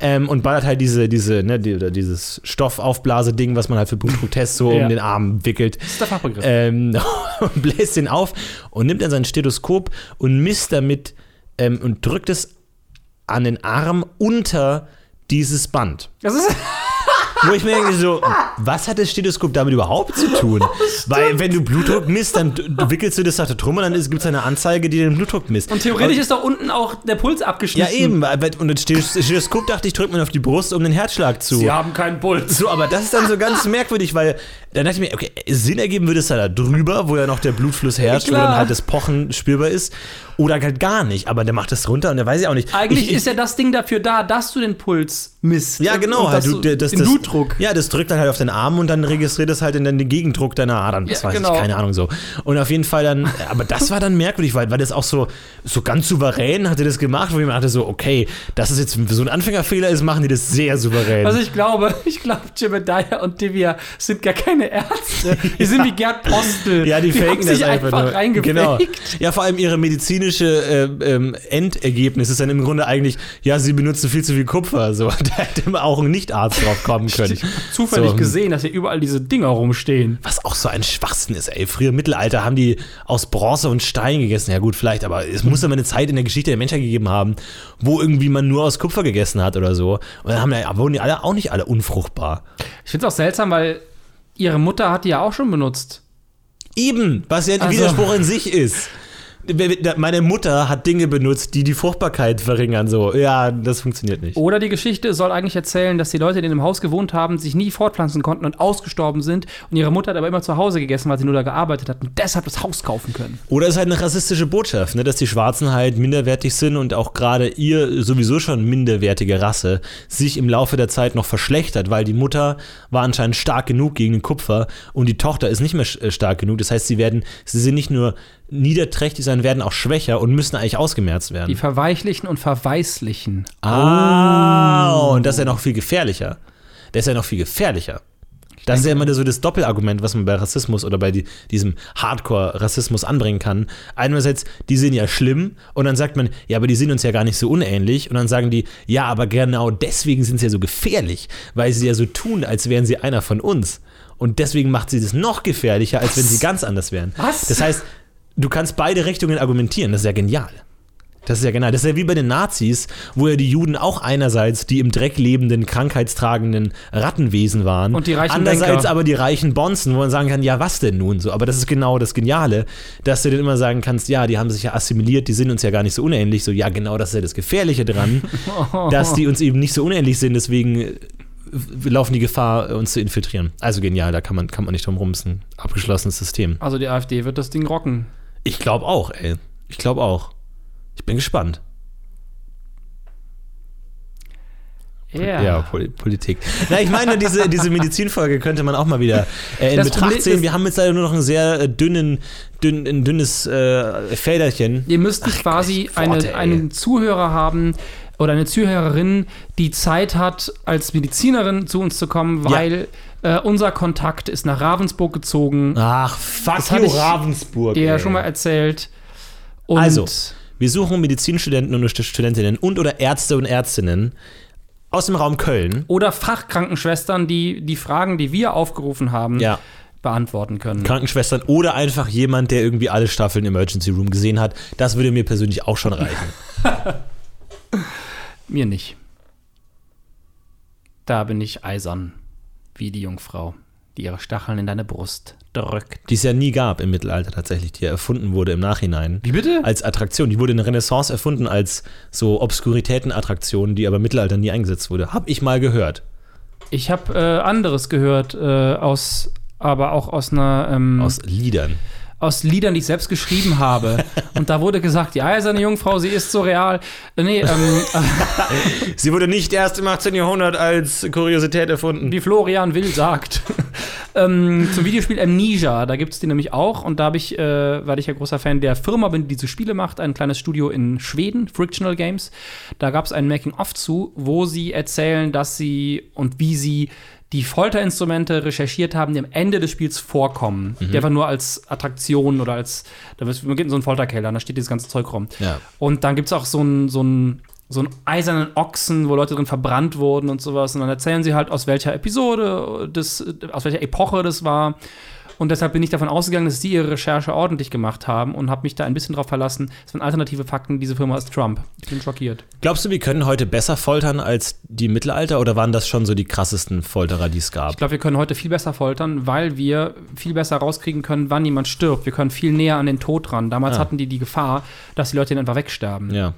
ähm, und ballert halt diese, diese, ne, die, dieses Stoffaufblase-Ding, was man halt für Blutdrucktests so Ja. um den Arm wickelt, Das ist der Fachbegriff. ähm, und bläst den auf und nimmt dann sein Stethoskop und misst damit ähm, und drückt es an den Arm unter dieses Band. Das ist, Wo ich mir denke, so, was hat das Stethoskop damit überhaupt zu tun? Weil, wenn du Blutdruck misst, dann wickelst du das da drum und dann gibt es eine Anzeige, die den Blutdruck misst. und theoretisch ist da unten auch der Puls ja, abgeschnitten. eben. weil- Und das Stethoskop dachte ich, drückt man auf die Brust, um den Herzschlag zu. Sie haben keinen Puls. So, aber das ist dann so ganz merkwürdig, weil dann dachte ich mir, okay, Sinn ergeben würde es da drüber, wo ja noch der Blutfluss herrscht, wo Klar. dann halt das Pochen spürbar ist. Oder halt gar nicht, aber der macht das runter und der weiß ja auch nicht. Eigentlich ich, ich, ist ja das Ding dafür da, dass du den Puls misst. Ja, genau. Halt, du, das, den das, Blutdruck. Ja, das drückt dann halt auf den Arm und dann registriert es halt in den Gegendruck deiner Adern. Das Ja, weiß genau. ich, keine Ahnung so. Und auf jeden Fall dann, aber das war dann merkwürdig, weil, weil das auch so, so ganz souverän hatte das gemacht, wo ich mir dachte so, okay, das ist jetzt so ein Anfängerfehler ist, machen die das sehr souverän. Also ich glaube, ich glaube, Jebediah und Divya sind gar keine Ärzte. Die sind wie Gerd Postel. Ja, die, faken haben sich das einfach, einfach. Genau. Ja, vor allem ihre medizinische äh, ähm, Endergebnis ist dann im Grunde eigentlich, ja, sie benutzen viel zu viel Kupfer. So, da hätte auch ein Nicht-Arzt drauf kommen können. Zufällig So. gesehen, dass hier überall diese Dinger rumstehen. Was auch so ein Schwachsinn ist, ey. Früher im Mittelalter haben die aus Bronze und Stein gegessen. Ja, gut, vielleicht, aber es muss ja mal eine Zeit in der Geschichte der Menschheit gegeben haben, wo irgendwie man nur aus Kupfer gegessen hat oder so. Und dann haben ja, wurden die alle auch nicht alle unfruchtbar. Ich finde es auch seltsam, weil ihre Mutter hat die ja auch schon benutzt. Eben, was ja ein Also- Widerspruch in sich ist. Meine Mutter hat Dinge benutzt, die die Fruchtbarkeit verringern. So, ja, das funktioniert nicht. Oder die Geschichte soll eigentlich erzählen, dass die Leute, die in dem Haus gewohnt haben, sich nie fortpflanzen konnten und ausgestorben sind. Und ihre Mutter hat aber immer zu Hause gegessen, weil sie nur da gearbeitet hat und deshalb das Haus kaufen können. Oder es ist halt eine rassistische Botschaft, ne, dass die Schwarzen halt minderwertig sind und auch gerade ihr sowieso schon minderwertige Rasse sich im Laufe der Zeit noch verschlechtert, weil die Mutter war anscheinend stark genug gegen den Kupfer und die Tochter ist nicht mehr äh, stark genug. Das heißt, sie werden, sie sind nicht nur niederträchtig, sondern werden auch schwächer und müssen eigentlich ausgemerzt werden. Die verweichlichen und verweißlichen. Ah, oh. und das ist ja noch viel gefährlicher. Das ist ja noch viel gefährlicher. Das ist ja immer so das Doppelargument, was man bei Rassismus oder bei die, diesem Hardcore-Rassismus anbringen kann. Einerseits, die sind ja schlimm und dann sagt man, ja, aber die sind uns ja gar nicht so unähnlich. Und dann sagen die, ja, aber genau deswegen sind sie ja so gefährlich, weil sie ja so tun, als wären sie einer von uns. Und deswegen macht sie das noch gefährlicher, als was? wenn sie ganz anders wären. Was? Das heißt, du kannst beide Richtungen argumentieren. Das ist ja genial. Das ist ja genau. Das ist ja wie bei den Nazis, wo ja die Juden auch einerseits die im Dreck lebenden, krankheitstragenden Rattenwesen waren. Und die reichen Andererseits Banker. aber die reichen Bonzen, wo man sagen kann, ja, was denn nun so? Aber das ist genau das Geniale, dass du dann immer sagen kannst, ja, die haben sich ja assimiliert, die sind uns ja gar nicht so unähnlich. So, ja, genau, das ist ja das Gefährliche dran, dass die uns eben nicht so unähnlich sind, deswegen laufen die Gefahr, uns zu infiltrieren. Also genial, da kann man, kann man nicht drum rum. Es ist ein abgeschlossenes System. Also die AfD wird das Ding rocken. Ich glaube auch, ey. Ich glaube auch. Ich bin gespannt. Yeah. Ja, Pol Politik. Na, ich meine, diese, diese Medizinfolge könnte man auch mal wieder äh, in Das Betracht Problem ziehen. Wir haben jetzt leider nur noch ein sehr äh, dünnen, dünn, ein dünnes äh, Federchen. Ihr müsst nicht quasi Gott, ey. eine, einen Zuhörer haben oder eine Zuhörerin, die Zeit hat, als Medizinerin zu uns zu kommen, Ja. Äh, unser Kontakt ist nach Ravensburg gezogen. Ach, fuck Das you, ich Ravensburg. dir ja schon mal erzählt. Und Also, wir suchen Medizinstudenten und Studentinnen und oder Ärzte und Ärztinnen aus dem Raum Köln. oder Fachkrankenschwestern, die die Fragen, die wir aufgerufen haben, Ja. beantworten können. Krankenschwestern oder einfach jemand, der irgendwie alle Staffeln Emergency Room gesehen hat. Das würde mir persönlich auch schon reichen. Mir nicht. Da bin ich eisern, wie die Jungfrau, die ihre Stacheln in deine Brust drückt. die es ja nie gab im Mittelalter tatsächlich, die ja erfunden wurde im Nachhinein. Wie bitte? Als Attraktion. Die wurde in der Renaissance erfunden als so Obskuritätenattraktion, die aber im Mittelalter nie eingesetzt wurde. Hab ich mal gehört. Ich habe äh, anderes gehört, äh, aus, aber auch aus einer ähm, Aus Liedern. Aus Liedern, die ich selbst geschrieben habe. Und da wurde gesagt, die eiserne Jungfrau, sie ist so real. Äh, Nee, ähm, Sie wurde nicht erst im 18. Jahrhundert als Kuriosität erfunden. wie Florian Will sagt. ähm, zum Videospiel Amnesia, da gibt es die nämlich auch. Und da habe ich, äh, weil ich ja großer Fan der Firma bin, die diese Spiele macht, ein kleines Studio in Schweden, Frictional Games. Da gab es ein Making-of zu, wo sie erzählen, dass sie und wie sie die Folterinstrumente recherchiert haben, die am Ende des Spiels vorkommen. Die einfach nur als Attraktion oder als, da wird- man geht in so einen Folterkeller, da steht dieses ganze Zeug rum. Ja. Und dann gibt es auch so einen so so einen eisernen Ochsen, wo Leute drin verbrannt wurden und sowas. Und dann erzählen sie halt, aus welcher Episode, das, aus welcher Epoche das war. Und deshalb bin ich davon ausgegangen, dass sie ihre Recherche ordentlich gemacht haben und habe mich da ein bisschen drauf verlassen. Es sind alternative Fakten, diese Firma ist Trump. Ich bin schockiert. Glaubst du, wir können heute besser foltern als die im Mittelalter oder waren das schon so die krassesten Folterer, die es gab? Ich glaube, wir können heute viel besser foltern, weil wir viel besser rauskriegen können, wann jemand stirbt. Wir können viel näher an den Tod ran. Damals Ah. hatten die die Gefahr, dass die Leute dann einfach wegsterben. Ja.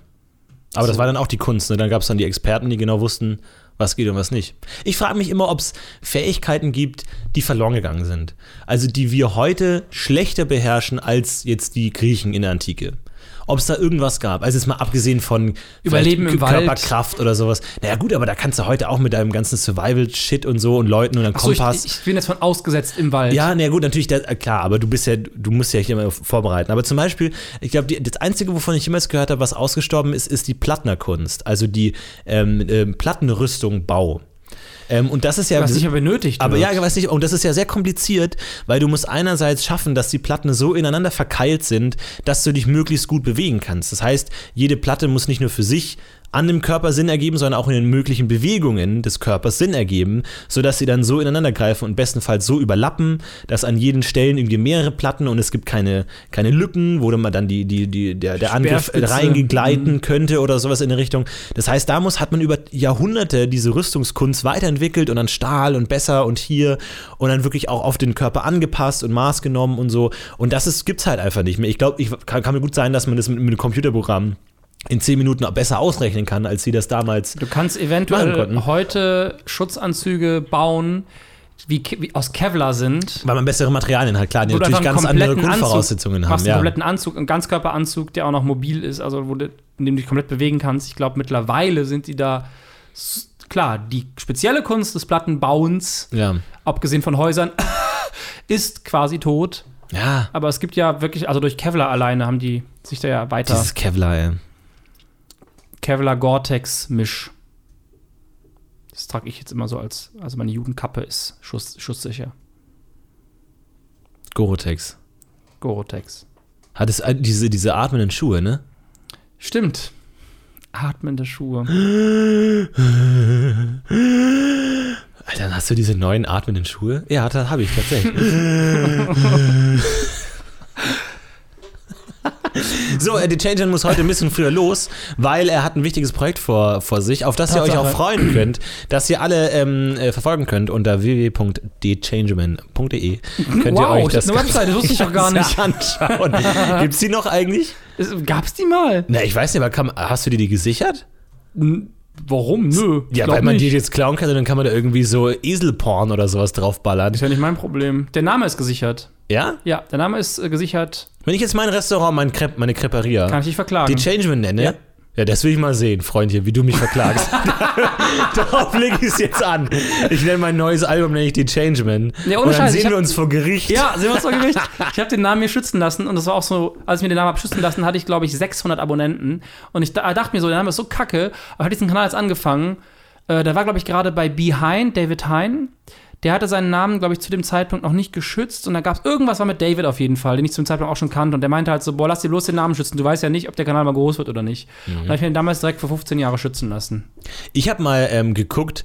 Aber das So. war dann auch die Kunst, ne? Dann gab es dann die Experten, die genau wussten, was geht und was nicht. Ich frage mich immer, ob es Fähigkeiten gibt, die verloren gegangen sind. Also die wir heute schlechter beherrschen als jetzt die Griechen in der Antike. Ob es da irgendwas gab. Also jetzt mal abgesehen von Überleben im Wald. Körperkraft oder sowas. Naja gut, aber da kannst du heute auch mit deinem ganzen Survival-Shit und so und Leuten und einem ich, Kompass. ich bin jetzt von ausgesetzt im Wald. Ja, na gut, natürlich, der, äh, klar, aber du bist ja, du musst ja hier immer vorbereiten. Aber zum Beispiel, ich glaube, das Einzige, wovon ich jemals gehört habe, was ausgestorben ist, ist die Plattnerkunst. Also die ähm, ähm, Plattenrüstung Bau. Ähm, und das ist ja. was nicht mehr benötigt aber wird. ja, weiß nicht, und das ist ja sehr kompliziert, weil du musst einerseits schaffen, dass die Platten so ineinander verkeilt sind, dass du dich möglichst gut bewegen kannst. Das heißt, jede Platte muss nicht nur für sich an dem Körper Sinn ergeben, sondern auch in den möglichen Bewegungen des Körpers Sinn ergeben, sodass sie dann so ineinander greifen und bestenfalls so überlappen, dass an jeden Stellen irgendwie mehrere Platten und es gibt keine, keine Lücken, wo man dann die, die, die, der, der Angriff reingegleiten Mhm. könnte oder sowas in der Richtung. Das heißt, da muss, hat man über Jahrhunderte diese Rüstungskunst weiterentwickelt und dann Stahl und besser und hier und dann wirklich auch auf den Körper angepasst und Maß genommen und so. Und das ist, gibt's halt einfach nicht mehr. Ich glaube, ich kann, kann mir gut sein, dass man das mit, mit einem Computerprogramm in zehn Minuten auch besser ausrechnen kann, als sie das damals. Du kannst eventuell heute Schutzanzüge bauen, wie, wie aus Kevlar sind. Weil man bessere Materialien hat, klar, die du natürlich einen ganz andere Grundvoraussetzungen Anzug, haben. einen Ja. kompletten Anzug, einen Ganzkörperanzug, der auch noch mobil ist, also wo du, in dem du dich komplett bewegen kannst. Ich glaube, mittlerweile sind die da, klar, die spezielle Kunst des Plattenbauens, ja. abgesehen von Häusern, ist quasi tot. Ja, Aber es gibt ja wirklich, also durch Kevlar alleine haben die sich da ja weiter. dieses Kevlar, ey. Kevlar Gore-Tex Misch. Das trage ich jetzt immer so als, also meine Jugendkappe ist schuss, schusssicher. Gorotex. Gore-Tex. Hat es äh, diese, diese atmenden Schuhe, ne? Stimmt. Atmende Schuhe. Alter, dann hast du diese neuen atmenden Schuhe? Ja, das habe ich tatsächlich. So, äh, The Changer muss heute ein bisschen früher los, weil er hat ein wichtiges Projekt vor, vor sich, auf das ihr euch auch Tatsache. freuen könnt, das ihr alle ähm, äh, verfolgen könnt unter www.thechangeman.de. Könnt ihr Wow, euch das eine Webseite, das wusste ich doch gar nicht. anschauen. Gibt's die noch eigentlich? Es- Gab's die mal? Na, ich weiß nicht, aber kann, hast du dir die gesichert? N- Warum? Nö. Ja, glaub weil man nicht. die jetzt klauen kann und dann kann man da irgendwie so Eselporn oder sowas draufballern. ist ja nicht mein Problem. Der Name ist gesichert. Ja? Ja, der Name ist äh, gesichert. Wenn ich jetzt mein Restaurant, mein Crepe, meine Creperia, Kann ich dich verklagen. die Changeman nenne, ja. Ja. das will ich mal sehen, Freundchen, wie du mich verklagst. Darauf lege ich es jetzt an. Ich nenne mein neues Album, nenne ich die Changeman. Ja, ohne und dann Scheiß, ich sehen hab- wir uns vor Gericht. Ja, sehen wir uns vor Gericht. Ich habe den Namen mir schützen lassen und das war auch so, als ich mir den Namen habe schützen lassen, hatte ich, glaube ich, 600 Abonnenten. Und ich da, dachte mir so, der Name ist so kacke. Aber hat diesen Kanal jetzt angefangen. Äh, der war, glaube ich, gerade bei Behind, David Hein. Der hatte seinen Namen, glaube ich, zu dem Zeitpunkt noch nicht geschützt. Und da gab es irgendwas war mit David auf jeden Fall, den ich zu dem Zeitpunkt auch schon kannte. Und der meinte halt so, boah, lass dir bloß den Namen schützen. Du weißt ja nicht, ob der Kanal mal groß wird oder nicht. Und da habe ich mir den damals direkt für 15 Jahre schützen lassen. Ich habe mal ähm, geguckt,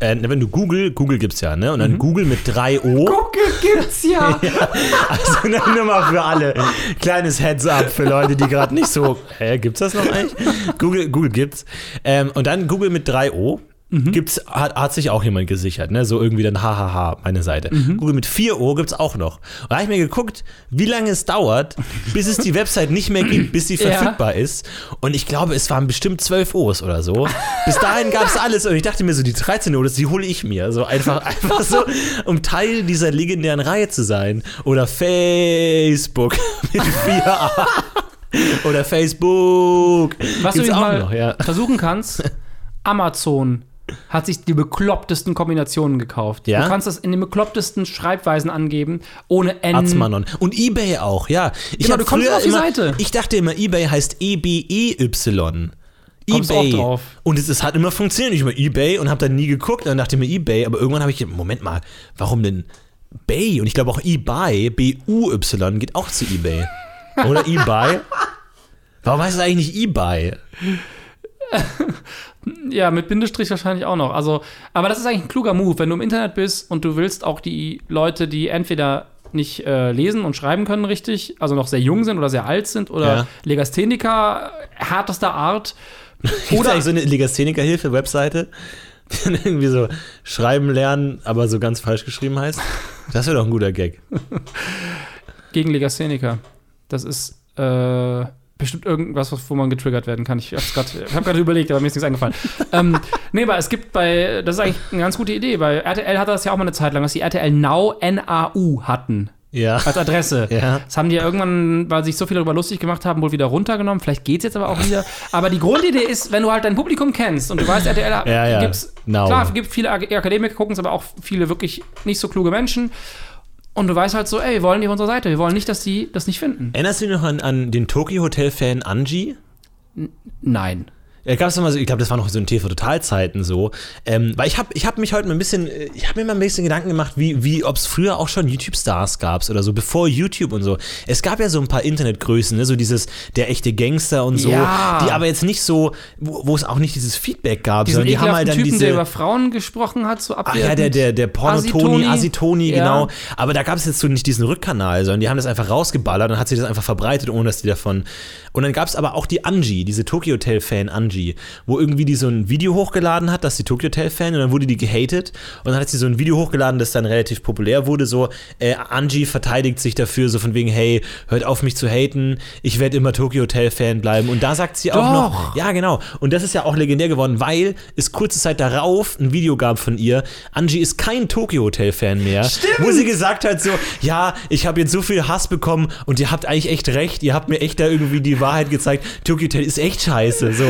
äh, wenn du Google, Google gibt's ja, ne? Und Mhm. dann Google mit 3 O. Gucke gibt's ja. Also nur mal für alle. Kleines Heads up für Leute, die gerade nicht so. Hä, gibt's das noch eigentlich? Google, Google gibt's. Ähm, und dann Google mit 3 O. Gibt's, hat, hat sich auch jemand gesichert, ne? So irgendwie dann hahaha, meine Seite. Google mit 4 O gibt's auch noch. Und da habe ich mir geguckt, wie lange es dauert, bis es die Website nicht mehr gibt, bis sie Ja. verfügbar ist. Und ich glaube, es waren bestimmt 12 O's oder so. Bis dahin gab's alles. Und ich dachte mir so, die 13 O's, die hole ich mir. So einfach, einfach so, um Teil dieser legendären Reihe zu sein. Oder Facebook mit 4 A. Oder Facebook. Was du Gibt's jetzt auch mal noch, ja. versuchen kannst, Amazon hat sich die beklopptesten Kombinationen gekauft. Ja? Du kannst das in den beklopptesten Schreibweisen angeben, ohne N. Arzmanon. Und Ebay auch, ja. Ich Genau, du kommst auf die immer, Seite. Ich dachte immer, Ebay heißt E-B-E-Y. Ebay. drauf. Und es, es hat immer funktioniert. Ich immer Ebay und habe dann nie geguckt. Und dann dachte ich mir Ebay. Aber irgendwann habe ich, Moment mal, warum denn Bay? Und ich glaube auch eBay, B-U-Y, geht auch zu Ebay. Oder eBay? Warum heißt es eigentlich nicht eBay? Ja, mit Bindestrich wahrscheinlich auch noch. Also, aber das ist eigentlich ein kluger Move, wenn du im Internet bist und du willst auch die Leute, die entweder nicht äh, lesen und schreiben können richtig, also noch sehr jung sind oder sehr alt sind oder Ja. Legastheniker härtester Art. Oder- eigentlich so eine Legastheniker-Hilfe-Webseite, die dann irgendwie so schreiben lernen, aber so ganz falsch geschrieben heißt? Das wäre doch ein guter Gag. Gegen Legastheniker. Das ist äh, bestimmt irgendwas, was- wo man getriggert werden kann. Ich habe gerade überlegt, aber mir ist nichts eingefallen. ähm, nee, aber es gibt bei, das ist eigentlich eine ganz gute Idee. Bei RTL hatte das ja auch mal eine Zeit lang, dass die RTL Now NAU hatten Ja. als Adresse. Ja. Das haben die ja irgendwann, weil sich so viele darüber lustig gemacht haben, wohl wieder runtergenommen. Vielleicht geht's jetzt aber auch wieder. Aber die Grundidee ist, wenn du halt dein Publikum kennst und du weißt, RTL Ja, ja. gibt's, Now. klar, gibt viele Ak- Akademiker, gucken es aber auch viele wirklich nicht so kluge Menschen. Und du weißt halt so, ey, wir wollen die auf unserer Seite. Wir wollen nicht, dass die das nicht finden. Erinnerst du dich noch an, an den Tokyo Hotel-Fan Angie? Nein. Da gab es mal so, ich glaube, das war noch so in TV-Total-Zeiten so. Ähm, weil ich habe ich hab mich heute mal ein bisschen, äh, ich habe mir mal ein bisschen Gedanken gemacht, wie, wie ob es früher auch schon YouTube-Stars gab oder so, bevor YouTube und so. Es gab ja so ein paar Internetgrößen, ne? so dieses, der echte Gangster und so, Ja. die aber jetzt nicht so, wo, es auch nicht dieses Feedback gab, Diesen sondern die haben halt dann Typen, diese. der über Frauen gesprochen hat, so Ach abwertend. ja, der, der, der Pornotoni. Asitoni, Ja. genau. Aber da gab es jetzt so nicht diesen Rückkanal, sondern die haben das einfach rausgeballert und hat sich das einfach verbreitet, ohne dass die davon. Und dann gab es aber auch die Angie, diese Tokyo Hotel Fan Angie, wo irgendwie die so ein Video hochgeladen hat, dass die Tokyo Hotel Fan und dann wurde die gehatet und dann hat sie so ein Video hochgeladen, das dann relativ populär wurde, so äh, Angie verteidigt sich dafür, so von wegen, hey, hört auf mich zu haten, ich werde immer Tokyo Hotel Fan bleiben. Und da sagt sie auch noch, Doch. ja, genau. Und das ist ja auch legendär geworden, weil es kurze Zeit darauf ein Video gab von ihr. Angie ist kein Tokyo Hotel Fan mehr. Stimmt. Wo sie gesagt hat so, ja, ich habe jetzt so viel Hass bekommen und ihr habt eigentlich echt recht. Ihr habt mir echt da irgendwie die Wahrheit gezeigt. Tokyo Hotel ist echt scheiße. So,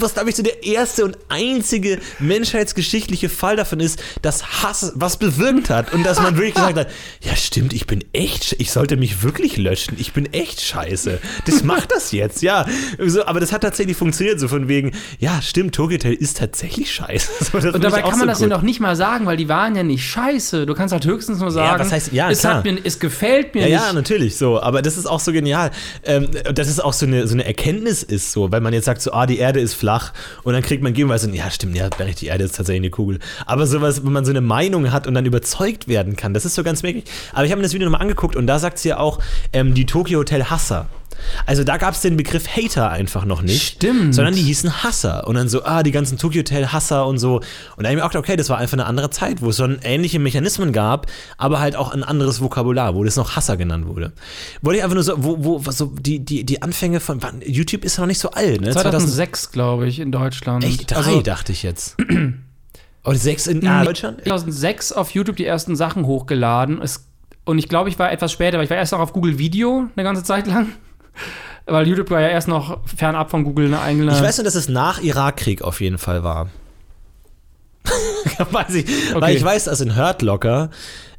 was glaube ich so der erste und einzige menschheitsgeschichtliche Fall davon ist, dass Hass was bewirkt hat und dass man wirklich gesagt hat, ja stimmt, ich bin echt, ich sollte mich wirklich löschen. Ich bin echt scheiße. Das macht das jetzt, ja. So, aber das hat tatsächlich funktioniert, so von wegen, ja, stimmt, Tokyo Hotel ist tatsächlich scheiße. So, das Und dabei kann man so das gut. ja noch nicht mal sagen, weil die waren ja nicht scheiße. Du kannst halt höchstens nur sagen, was heißt- ja, es, klar. hat mir, es gefällt mir Ja, nicht. ja, natürlich so. Aber das ist auch so genial. Ähm, dass es auch so eine, so eine Erkenntnis ist, so, weil man jetzt sagt, so, ah, die Erde ist flach und dann kriegt man gegenweise, so, ja, stimmt, ja, die Erde ist tatsächlich eine Kugel. Aber sowas, wenn man so eine Meinung hat und dann überzeugt werden kann, das ist so ganz merkwürdig. Aber ich habe mir das Video nochmal angeguckt und da sagt sie ja auch, ähm, die Tokyo Hotel Hasser. Also da gab es den Begriff Hater einfach noch nicht. Stimmt. Sondern die hießen Hasser. Und dann so, ah, die ganzen Tokyo Hotel Hasser und so. Und da habe ich mir auch gedacht, okay, das war einfach eine andere Zeit, wo es schon ähnliche Mechanismen gab, aber halt auch ein anderes Vokabular, wo das noch Hasser genannt wurde. Wollte ich einfach nur so, wo, wo, so, die, die, die Anfänge von, YouTube ist ja noch nicht so alt, ne? 2006, glaube ich, in Deutschland. Echt? Drei, Also, dachte ich jetzt. Oder sechs in ah, Deutschland? 2006 auf YouTube die ersten Sachen hochgeladen. Es, und ich glaube, ich war etwas später, weil ich war erst noch auf Google Video eine ganze Zeit lang. Weil YouTube war ja erst noch fernab von Google eine eigene. Ich weiß nur, dass es nach Irakkrieg auf jeden Fall war. weiß ich, Weil Okay. ich weiß, dass in Hurt Locker,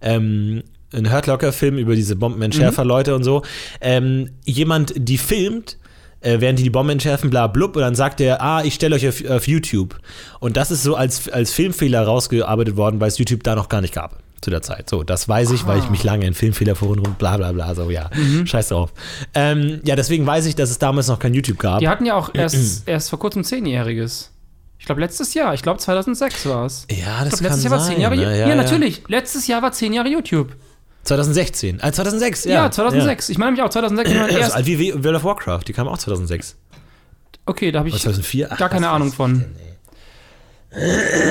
ähm, ein Hurt Locker-Film über diese Bombenentschärfer-Leute und so, ähm, jemand, die filmt, äh, während die die Bomben entschärfen, bla blub, und dann sagt er, ah, ich stelle euch auf, auf YouTube. Und das ist so als, als Filmfehler rausgearbeitet worden, weil es YouTube da noch gar nicht gab. Zu der Zeit. So, das weiß ich, weil ich mich lange in Filmfehlerforen rum, bla bla bla, so, ja. Scheiß drauf. Ähm, ja, deswegen weiß ich, dass es damals noch kein YouTube gab. die hatten ja auch erst, erst vor kurzem Zehnjähriges. Ich glaube, letztes Jahr. Ich glaube, 2006 war es. Ja, das Ich glaub, kann letztes Jahr war sein. zehn Jahre. ne? Ja, natürlich. Letztes Jahr war zehn Jahre YouTube. 2016. Ah, 2006, ja. Ja, 2006. Ich meine mich auch 2006. Ich meine Ja. erst, So alt wie World of Warcraft, die kam auch 2006. okay, da habe ich 2004? Ach, gar keine Ahnung von. denn,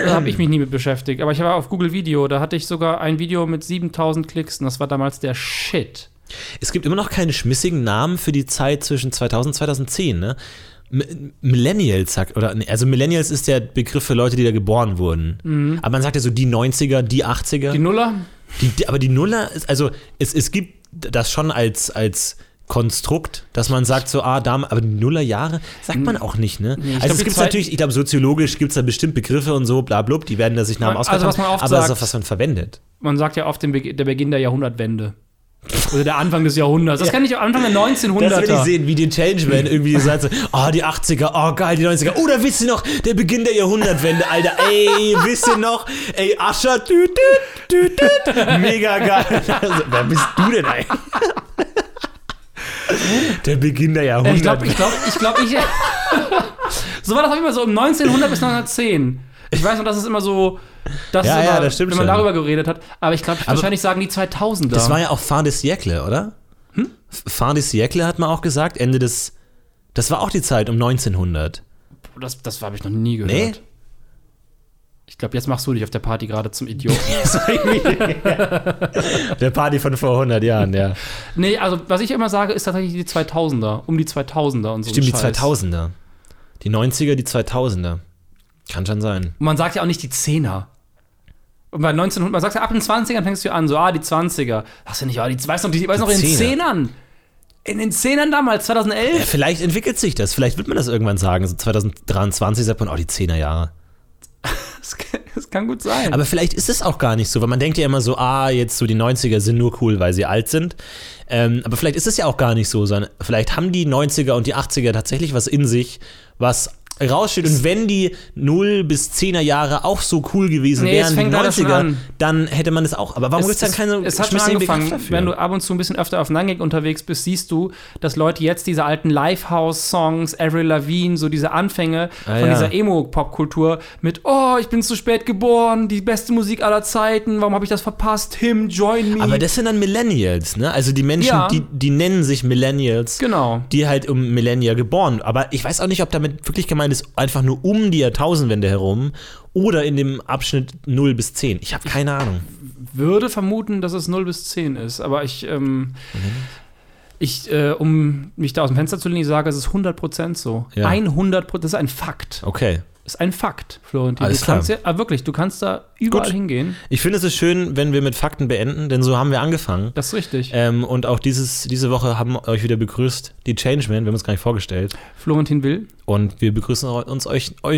habe ich mich nie mit beschäftigt. Aber ich war auf Google Video. Da hatte ich sogar ein Video mit 7000 Klicks. Und das war damals der Shit. Es gibt immer noch keine schmissigen Namen für die Zeit zwischen 2000 und 2010, ne? M- Millennials sagt, oder, also Millennials ist der Begriff für Leute, die da geboren wurden. Aber man sagt ja so die 90er, die 80er. Mhm. Die Nuller? Die, aber die Nuller, ist, also es, es gibt das schon als, als Konstrukt, dass man sagt so, ah, Dame, aber die Nullerjahre sagt man auch nicht, ne? glaub, also es die gibt zwei- natürlich, ich glaube, soziologisch gibt es da bestimmt Begriffe und so, bla blub, die werden da sich Namen Also, ausgedacht was man haben, oft aber sagt- so, was man verwendet. Man sagt ja oft den Be der Beginn der Jahrhundertwende. Oder der Anfang des Jahrhunderts. Das kann ich Anfang der 1900er. Das will ich sehen, wie die Changeman irgendwie sagt so, oh, die 80er, oh, geil, die 90er. Oder wisst ihr noch, der Beginn der Jahrhundertwende, Alter, ey, wisst ihr noch, ey, Ascher, tüt, tüt, tüt, tüt. mega geil. Also, wer bist du denn eigentlich? Der Beginn der Ich glaube, ich glaube, ich glaube, ich. so war das auch immer so um 1900 bis 1910. Ich weiß noch, dass es immer so. Das Ja, ist ja, immer, das stimmt Wenn man schon. darüber geredet hat. Aber ich glaube, wahrscheinlich sagen die 2000er. Das war ja auch Fin de Siècle, oder? Hm? Fin de Siècle hat man auch gesagt, Ende des, das war auch die Zeit um 1900. das das habe ich noch nie gehört. Nee? Ich glaube, jetzt machst du dich auf der Party gerade zum Idioten. Der Party von vor 100 Jahren, ja. nee, also was ich immer sage, ist tatsächlich die 2000er. Um die 2000er und so. Stimmt, die ein Scheiß. 2000er. Die 90er, die 2000er. Kann schon sein. Und man sagt ja auch nicht die 10er. Und bei 1900, man sagt ja ab den 20ern fängst du an, so, ah, die 20er. Hast du nicht, ah, die, weißt noch, die, weißt noch in den Zehner. 10ern. In den 10ern damals, 2011. Ja, vielleicht entwickelt sich das. Vielleicht wird man das irgendwann sagen. So 2023 sagt man, oh, die 10er Jahre. Das kann gut sein. Aber vielleicht ist es auch gar nicht so, weil man denkt ja immer so, ah, jetzt so die 90er sind nur cool, weil sie alt sind. Ähm, aber vielleicht ist es ja auch gar nicht so, sondern vielleicht haben die 90er und die 80er tatsächlich was in sich, was raussteht. Und wenn die 0 bis 10er Jahre auch so cool gewesen Nee, wären wie fängt die leider schon 90er, an. dann hätte man es auch. Aber warum gibt es dann keine es hat schon angefangen, wenn du ab und zu ein bisschen öfter auf Nangik unterwegs bist, siehst du, dass Leute jetzt diese alten Lifehouse-Songs, Avril Lavigne, so diese Anfänge Ah, von ja. dieser Emo-Popkultur mit Oh, ich bin zu spät geboren, die beste Musik aller Zeiten, warum habe ich das verpasst? Him, join me. Aber das sind dann Millennials, ne? Also die Menschen, Ja. die, die nennen sich Millennials. genau. Die halt um Millennia geboren. Aber ich weiß auch nicht, ob damit wirklich gemeint ist, einfach nur um die Jahrtausendwende herum oder in dem Abschnitt 0 bis 10. Ich habe keine Ahnung. Würde vermuten, dass es 0 bis 10 ist, aber ich, ähm, ich äh, um mich da aus dem Fenster zu lehnen, ich sage, es ist 100% so. Ja. 100%, das ist ein Fakt. Okay. Ist ein Fakt, Florentin. Alles du kannst klar. ja, ah, wirklich, du kannst da überall Gut. hingehen. Ich finde es ist schön, wenn wir mit Fakten beenden, denn so haben wir angefangen. Das ist richtig. Ähm, und auch dieses, diese Woche haben euch wieder begrüßt die Changeman, wir haben uns gar nicht vorgestellt. Florentin Will. Und wir begrüßen uns euch, auch.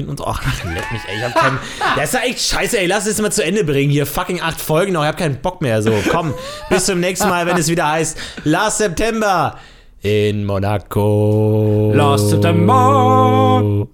Ach, leck mich, ey, ich hab keinen. Das ist ja echt scheiße, ey. Lass es mal zu Ende bringen. Hier fucking acht Folgen noch. Ich hab keinen Bock mehr. So, komm. bis zum nächsten Mal, wenn es wieder heißt Last September in Monaco. Last September.